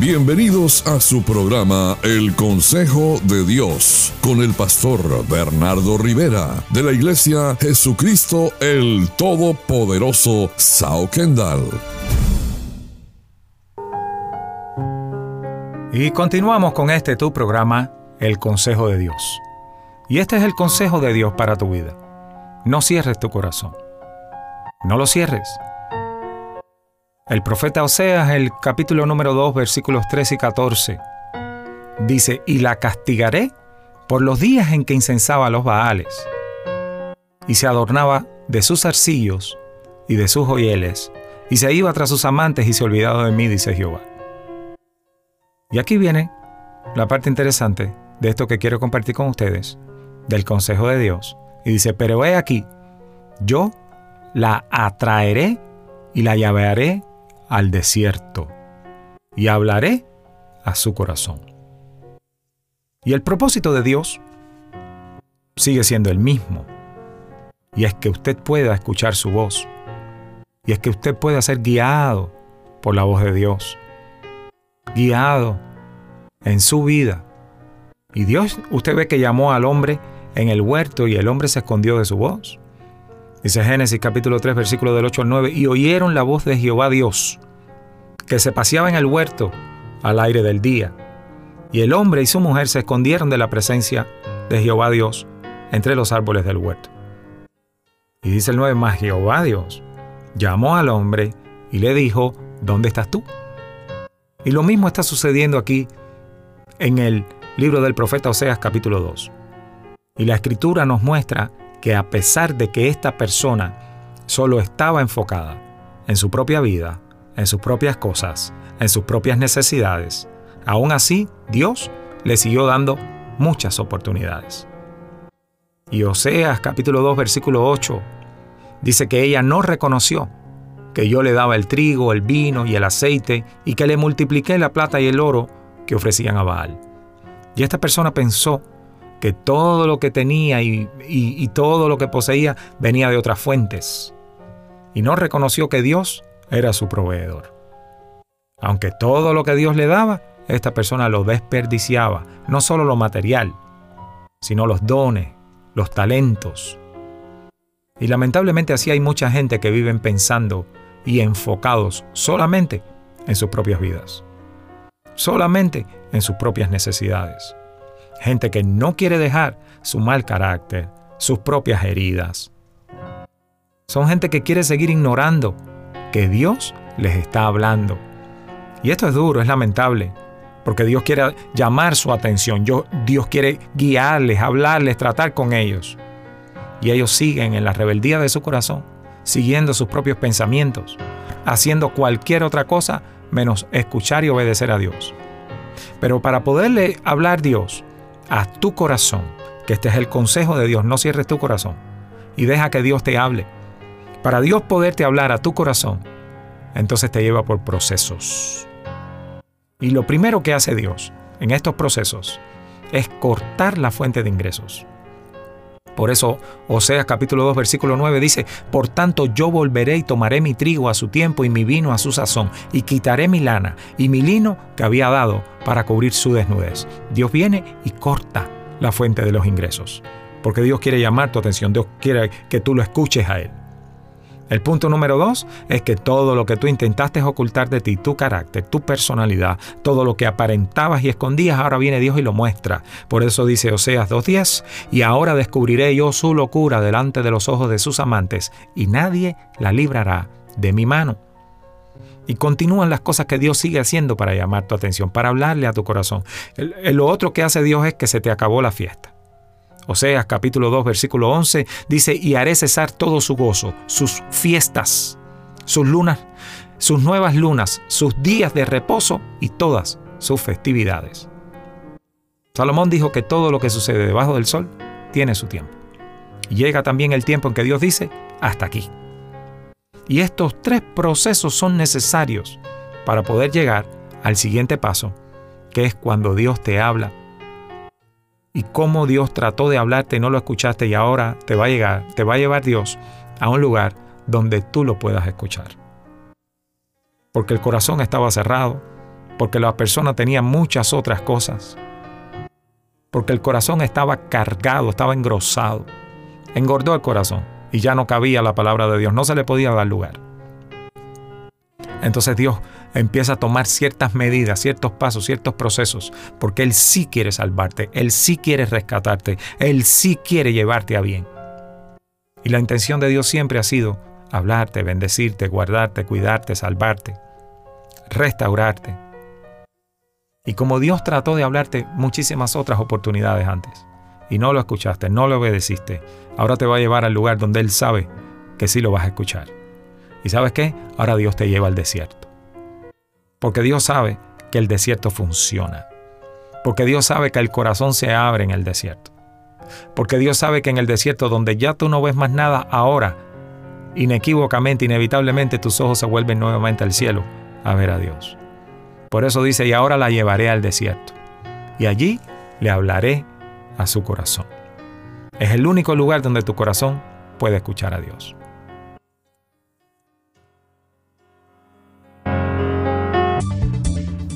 Bienvenidos a su programa El Consejo de Dios con el pastor Bernardo Rivera de la Iglesia Jesucristo el Todopoderoso Sao Kendall. Y continuamos con este tu programa El Consejo de Dios. Y este es el consejo de Dios para tu vida. No cierres tu corazón. No lo cierres. El profeta Oseas, el capítulo número 2, versículos 13 y 14, dice, y la castigaré por los días en que incensaba a los Baales, y se adornaba de sus arcillos y de sus joyeles, y se iba tras sus amantes y se olvidaba de mí, dice Jehová. Y aquí viene la parte interesante de esto que quiero compartir con ustedes, del consejo de Dios. Y dice, pero he aquí, yo la atraeré y la llavearé al desierto y hablaré a su corazón. Y el propósito de Dios sigue siendo el mismo. Y es que usted pueda escuchar su voz. Y es que usted pueda ser guiado por la voz de Dios. Guiado en su vida. Y Dios, usted ve que llamó al hombre en el huerto y el hombre se escondió de su voz. Dice Génesis capítulo 3 versículo del 8 al 9, y oyeron la voz de Jehová Dios, que se paseaba en el huerto al aire del día. Y el hombre y su mujer se escondieron de la presencia de Jehová Dios entre los árboles del huerto. Y dice el 9 más, Jehová Dios llamó al hombre y le dijo, ¿dónde estás tú? Y lo mismo está sucediendo aquí en el libro del profeta Oseas capítulo 2. Y la escritura nos muestra que a pesar de que esta persona solo estaba enfocada en su propia vida, en sus propias cosas, en sus propias necesidades, aún así Dios le siguió dando muchas oportunidades. Y Oseas capítulo 2 versículo 8 dice que ella no reconoció que yo le daba el trigo, el vino y el aceite y que le multipliqué la plata y el oro que ofrecían a Baal. Y esta persona pensó que todo lo que tenía y, todo lo que poseía venía de otras fuentes. Y no reconoció que Dios era su proveedor. Aunque todo lo que Dios le daba, esta persona lo desperdiciaba, no solo lo material, sino los dones, los talentos. Y lamentablemente así hay mucha gente que viven pensando y enfocados solamente en sus propias vidas, solamente en sus propias necesidades gente que no quiere dejar su mal carácter, sus propias heridas. Son gente que quiere seguir ignorando que Dios les está hablando. Y esto es duro, es lamentable, porque Dios quiere llamar su atención, Dios quiere guiarles, hablarles, tratar con ellos. Y ellos siguen en la rebeldía de su corazón, siguiendo sus propios pensamientos, haciendo cualquier otra cosa menos escuchar y obedecer a Dios. Pero para poderle hablar Dios, a tu corazón, que este es el consejo de Dios, no cierres tu corazón y deja que Dios te hable. Para Dios poderte hablar a tu corazón, entonces te lleva por procesos. Y lo primero que hace Dios en estos procesos es cortar la fuente de ingresos. Por eso Oseas capítulo 2 versículo 9 dice, Por tanto yo volveré y tomaré mi trigo a su tiempo y mi vino a su sazón, y quitaré mi lana y mi lino que había dado para cubrir su desnudez. Dios viene y corta la fuente de los ingresos, porque Dios quiere llamar tu atención, Dios quiere que tú lo escuches a Él. El punto número dos es que todo lo que tú intentaste ocultar de ti, tu carácter, tu personalidad, todo lo que aparentabas y escondías, ahora viene Dios y lo muestra. Por eso dice Oseas 2.10, y ahora descubriré yo su locura delante de los ojos de sus amantes, y nadie la librará de mi mano. Y continúan las cosas que Dios sigue haciendo para llamar tu atención, para hablarle a tu corazón. lo otro que hace Dios es que se te acabó la fiesta. Oseas capítulo 2 versículo 11 dice, y haré cesar todo su gozo, sus fiestas, sus lunas, sus nuevas lunas, sus días de reposo y todas sus festividades. Salomón dijo que todo lo que sucede debajo del sol tiene su tiempo. Y llega también el tiempo en que Dios dice, hasta aquí. Y estos tres procesos son necesarios para poder llegar al siguiente paso, que es cuando Dios te habla y cómo Dios trató de hablarte y no lo escuchaste y ahora te va a llegar, te va a llevar Dios a un lugar donde tú lo puedas escuchar. Porque el corazón estaba cerrado, porque la persona tenía muchas otras cosas, porque el corazón estaba cargado, estaba engrosado, engordó el corazón y ya no cabía la palabra de Dios, no se le podía dar lugar. Entonces Dios empieza a tomar ciertas medidas, ciertos pasos, ciertos procesos, porque Él sí quiere salvarte, Él sí quiere rescatarte, Él sí quiere llevarte a bien. Y la intención de Dios siempre ha sido hablarte, bendecirte, guardarte, cuidarte, salvarte, restaurarte. Y como Dios trató de hablarte muchísimas otras oportunidades antes, y no lo escuchaste, no lo obedeciste, ahora te va a llevar al lugar donde Él sabe que sí lo vas a escuchar. ¿Y sabes qué? Ahora Dios te lleva al desierto. Porque Dios sabe que el desierto funciona. Porque Dios sabe que el corazón se abre en el desierto. Porque Dios sabe que en el desierto donde ya tú no ves más nada, ahora, inequívocamente, inevitablemente tus ojos se vuelven nuevamente al cielo a ver a Dios. Por eso dice, y ahora la llevaré al desierto. Y allí le hablaré a su corazón. Es el único lugar donde tu corazón puede escuchar a Dios.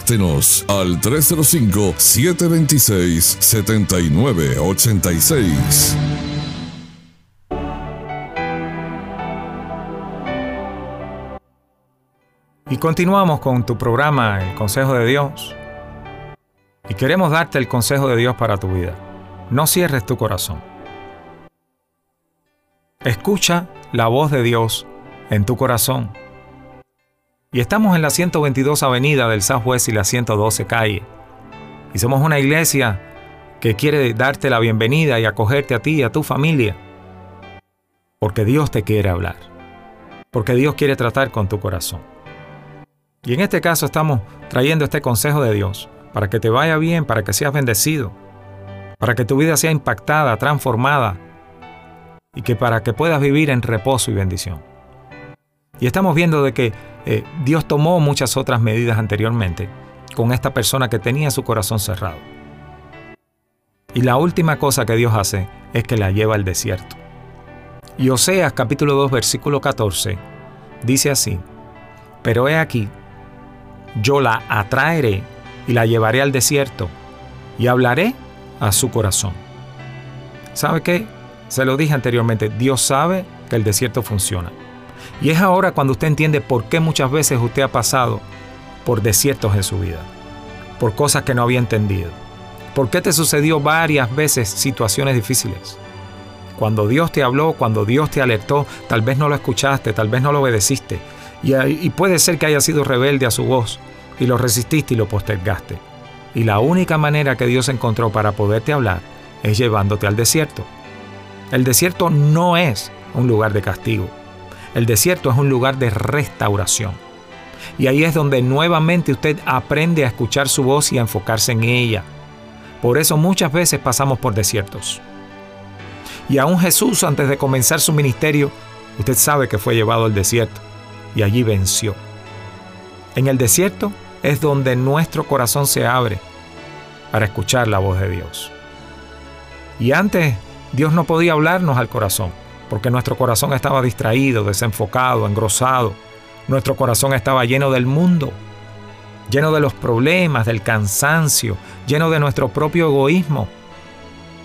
Contáctenos al 305-726-7986. Y continuamos con tu programa El Consejo de Dios. Y queremos darte el consejo de Dios para tu vida. No cierres tu corazón. Escucha la voz de Dios en tu corazón y estamos en la 122 Avenida del Southwest y la 112 Calle. Y somos una iglesia que quiere darte la bienvenida y acogerte a ti y a tu familia. Porque Dios te quiere hablar. Porque Dios quiere tratar con tu corazón. Y en este caso estamos trayendo este consejo de Dios para que te vaya bien, para que seas bendecido, para que tu vida sea impactada, transformada y que para que puedas vivir en reposo y bendición. Y estamos viendo de que eh, Dios tomó muchas otras medidas anteriormente con esta persona que tenía su corazón cerrado. Y la última cosa que Dios hace es que la lleva al desierto. Y Oseas capítulo 2 versículo 14 dice así, pero he aquí, yo la atraeré y la llevaré al desierto y hablaré a su corazón. ¿Sabe qué? Se lo dije anteriormente, Dios sabe que el desierto funciona. Y es ahora cuando usted entiende por qué muchas veces usted ha pasado por desiertos en su vida, por cosas que no había entendido. ¿Por qué te sucedió varias veces situaciones difíciles? Cuando Dios te habló, cuando Dios te alertó, tal vez no lo escuchaste, tal vez no lo obedeciste. Y, puede ser que haya sido rebelde a su voz y lo resististe y lo postergaste. Y la única manera que Dios encontró para poderte hablar es llevándote al desierto. El desierto no es un lugar de castigo. El desierto es un lugar de restauración. Y ahí es donde nuevamente usted aprende a escuchar su voz y a enfocarse en ella. Por eso muchas veces pasamos por desiertos. Y aún Jesús antes de comenzar su ministerio, usted sabe que fue llevado al desierto y allí venció. En el desierto es donde nuestro corazón se abre para escuchar la voz de Dios. Y antes Dios no podía hablarnos al corazón porque nuestro corazón estaba distraído, desenfocado, engrosado. Nuestro corazón estaba lleno del mundo, lleno de los problemas, del cansancio, lleno de nuestro propio egoísmo.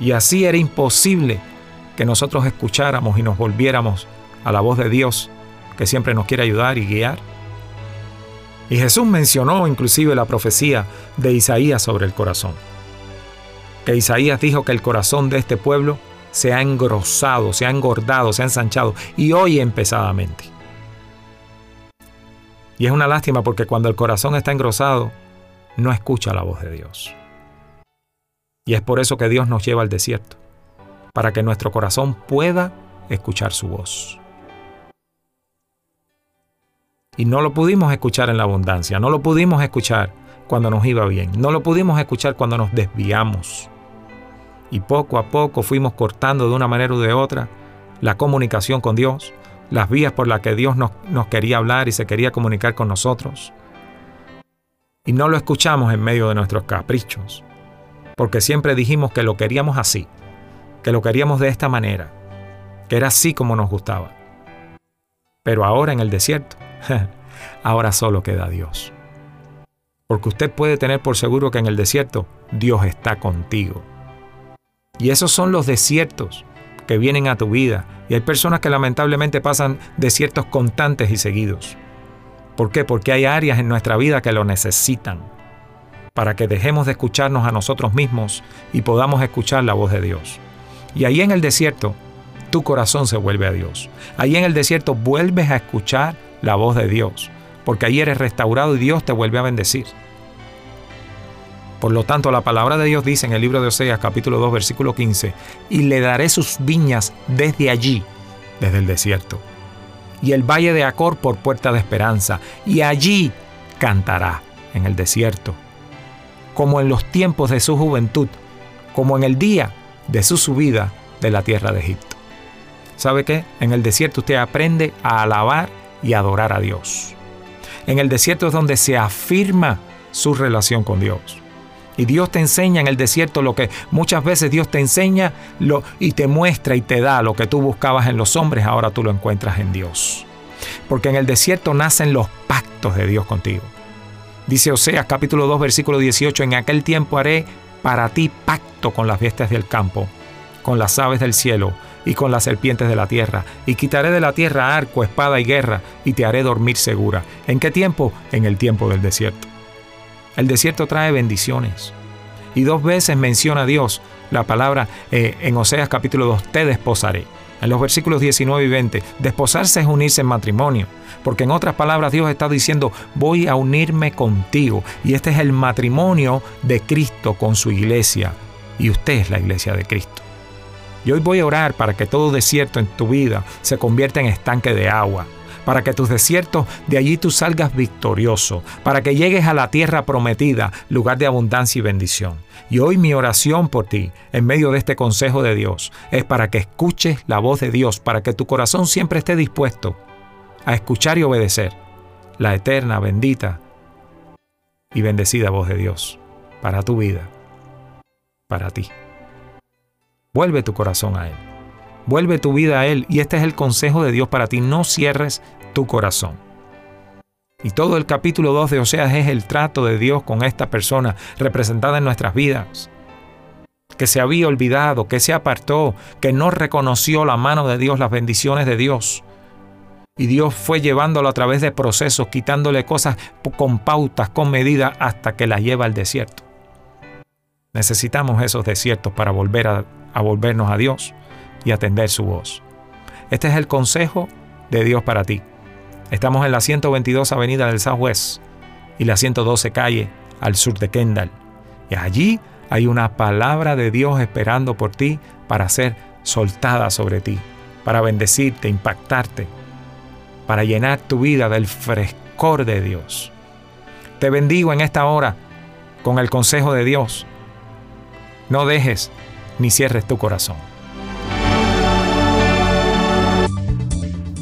Y así era imposible que nosotros escucháramos y nos volviéramos a la voz de Dios, que siempre nos quiere ayudar y guiar. Y Jesús mencionó inclusive la profecía de Isaías sobre el corazón. Que Isaías dijo que el corazón de este pueblo se ha engrosado, se ha engordado, se ha ensanchado y hoy pesadamente. Y es una lástima porque cuando el corazón está engrosado, no escucha la voz de Dios. Y es por eso que Dios nos lleva al desierto, para que nuestro corazón pueda escuchar su voz. Y no lo pudimos escuchar en la abundancia, no lo pudimos escuchar cuando nos iba bien. No lo pudimos escuchar cuando nos desviamos. Y poco a poco fuimos cortando de una manera u de otra la comunicación con Dios, las vías por las que Dios nos, nos quería hablar y se quería comunicar con nosotros. Y no lo escuchamos en medio de nuestros caprichos, porque siempre dijimos que lo queríamos así, que lo queríamos de esta manera, que era así como nos gustaba. Pero ahora en el desierto, ahora solo queda Dios. Porque usted puede tener por seguro que en el desierto Dios está contigo. Y esos son los desiertos que vienen a tu vida. Y hay personas que lamentablemente pasan desiertos constantes y seguidos. ¿Por qué? Porque hay áreas en nuestra vida que lo necesitan. Para que dejemos de escucharnos a nosotros mismos y podamos escuchar la voz de Dios. Y ahí en el desierto, tu corazón se vuelve a Dios. Ahí en el desierto vuelves a escuchar la voz de Dios. Porque ahí eres restaurado y Dios te vuelve a bendecir. Por lo tanto, la palabra de Dios dice en el libro de Oseas capítulo 2 versículo 15, y le daré sus viñas desde allí, desde el desierto, y el valle de Acor por puerta de esperanza, y allí cantará en el desierto, como en los tiempos de su juventud, como en el día de su subida de la tierra de Egipto. ¿Sabe qué? En el desierto usted aprende a alabar y adorar a Dios. En el desierto es donde se afirma su relación con Dios. Y Dios te enseña en el desierto lo que muchas veces Dios te enseña y te muestra y te da lo que tú buscabas en los hombres, ahora tú lo encuentras en Dios. Porque en el desierto nacen los pactos de Dios contigo. Dice Oseas capítulo 2 versículo 18, en aquel tiempo haré para ti pacto con las bestias del campo, con las aves del cielo y con las serpientes de la tierra, y quitaré de la tierra arco, espada y guerra, y te haré dormir segura. ¿En qué tiempo? En el tiempo del desierto. El desierto trae bendiciones. Y dos veces menciona Dios la palabra eh, en Oseas capítulo 2, te desposaré. En los versículos 19 y 20, desposarse es unirse en matrimonio, porque en otras palabras Dios está diciendo, voy a unirme contigo. Y este es el matrimonio de Cristo con su iglesia. Y usted es la iglesia de Cristo. Y hoy voy a orar para que todo desierto en tu vida se convierta en estanque de agua, para que tus desiertos de allí tú salgas victorioso, para que llegues a la tierra prometida, lugar de abundancia y bendición. Y hoy mi oración por ti, en medio de este consejo de Dios, es para que escuches la voz de Dios, para que tu corazón siempre esté dispuesto a escuchar y obedecer la eterna, bendita y bendecida voz de Dios para tu vida, para ti. Vuelve tu corazón a Él. Vuelve tu vida a Él y este es el consejo de Dios para ti. No cierres tu corazón. Y todo el capítulo 2 de Oseas es el trato de Dios con esta persona representada en nuestras vidas, que se había olvidado, que se apartó, que no reconoció la mano de Dios, las bendiciones de Dios. Y Dios fue llevándolo a través de procesos, quitándole cosas con pautas, con medidas, hasta que la lleva al desierto. Necesitamos esos desiertos para volver a, a volvernos a Dios y atender su voz. Este es el consejo de Dios para ti. Estamos en la 122 Avenida del Southwest y la 112 calle al sur de Kendall. Y allí hay una palabra de Dios esperando por ti para ser soltada sobre ti, para bendecirte, impactarte, para llenar tu vida del frescor de Dios. Te bendigo en esta hora con el consejo de Dios. No dejes ni cierres tu corazón.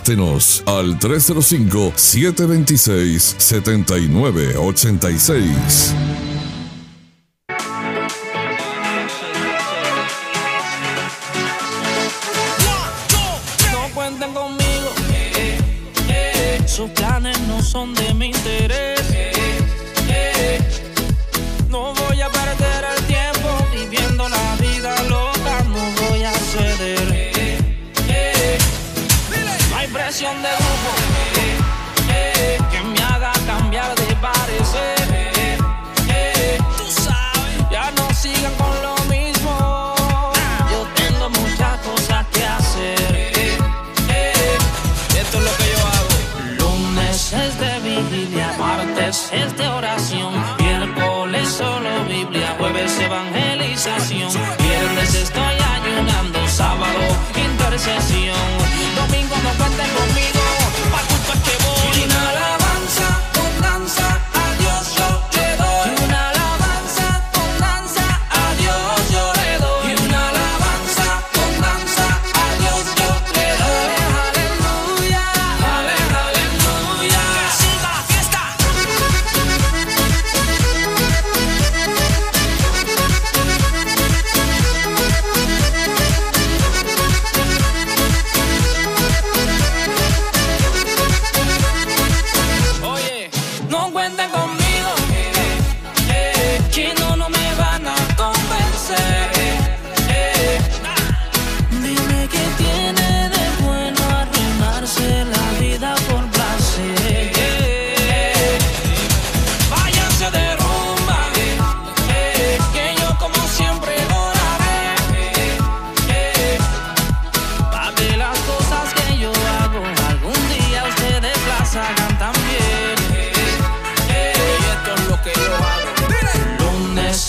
Contáctenos al 305-726-7986.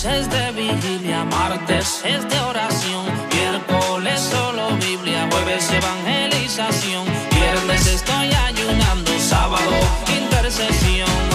es de vigilia, martes es de oración, miércoles solo Biblia, jueves evangelización, viernes estoy ayunando, sábado intercesión.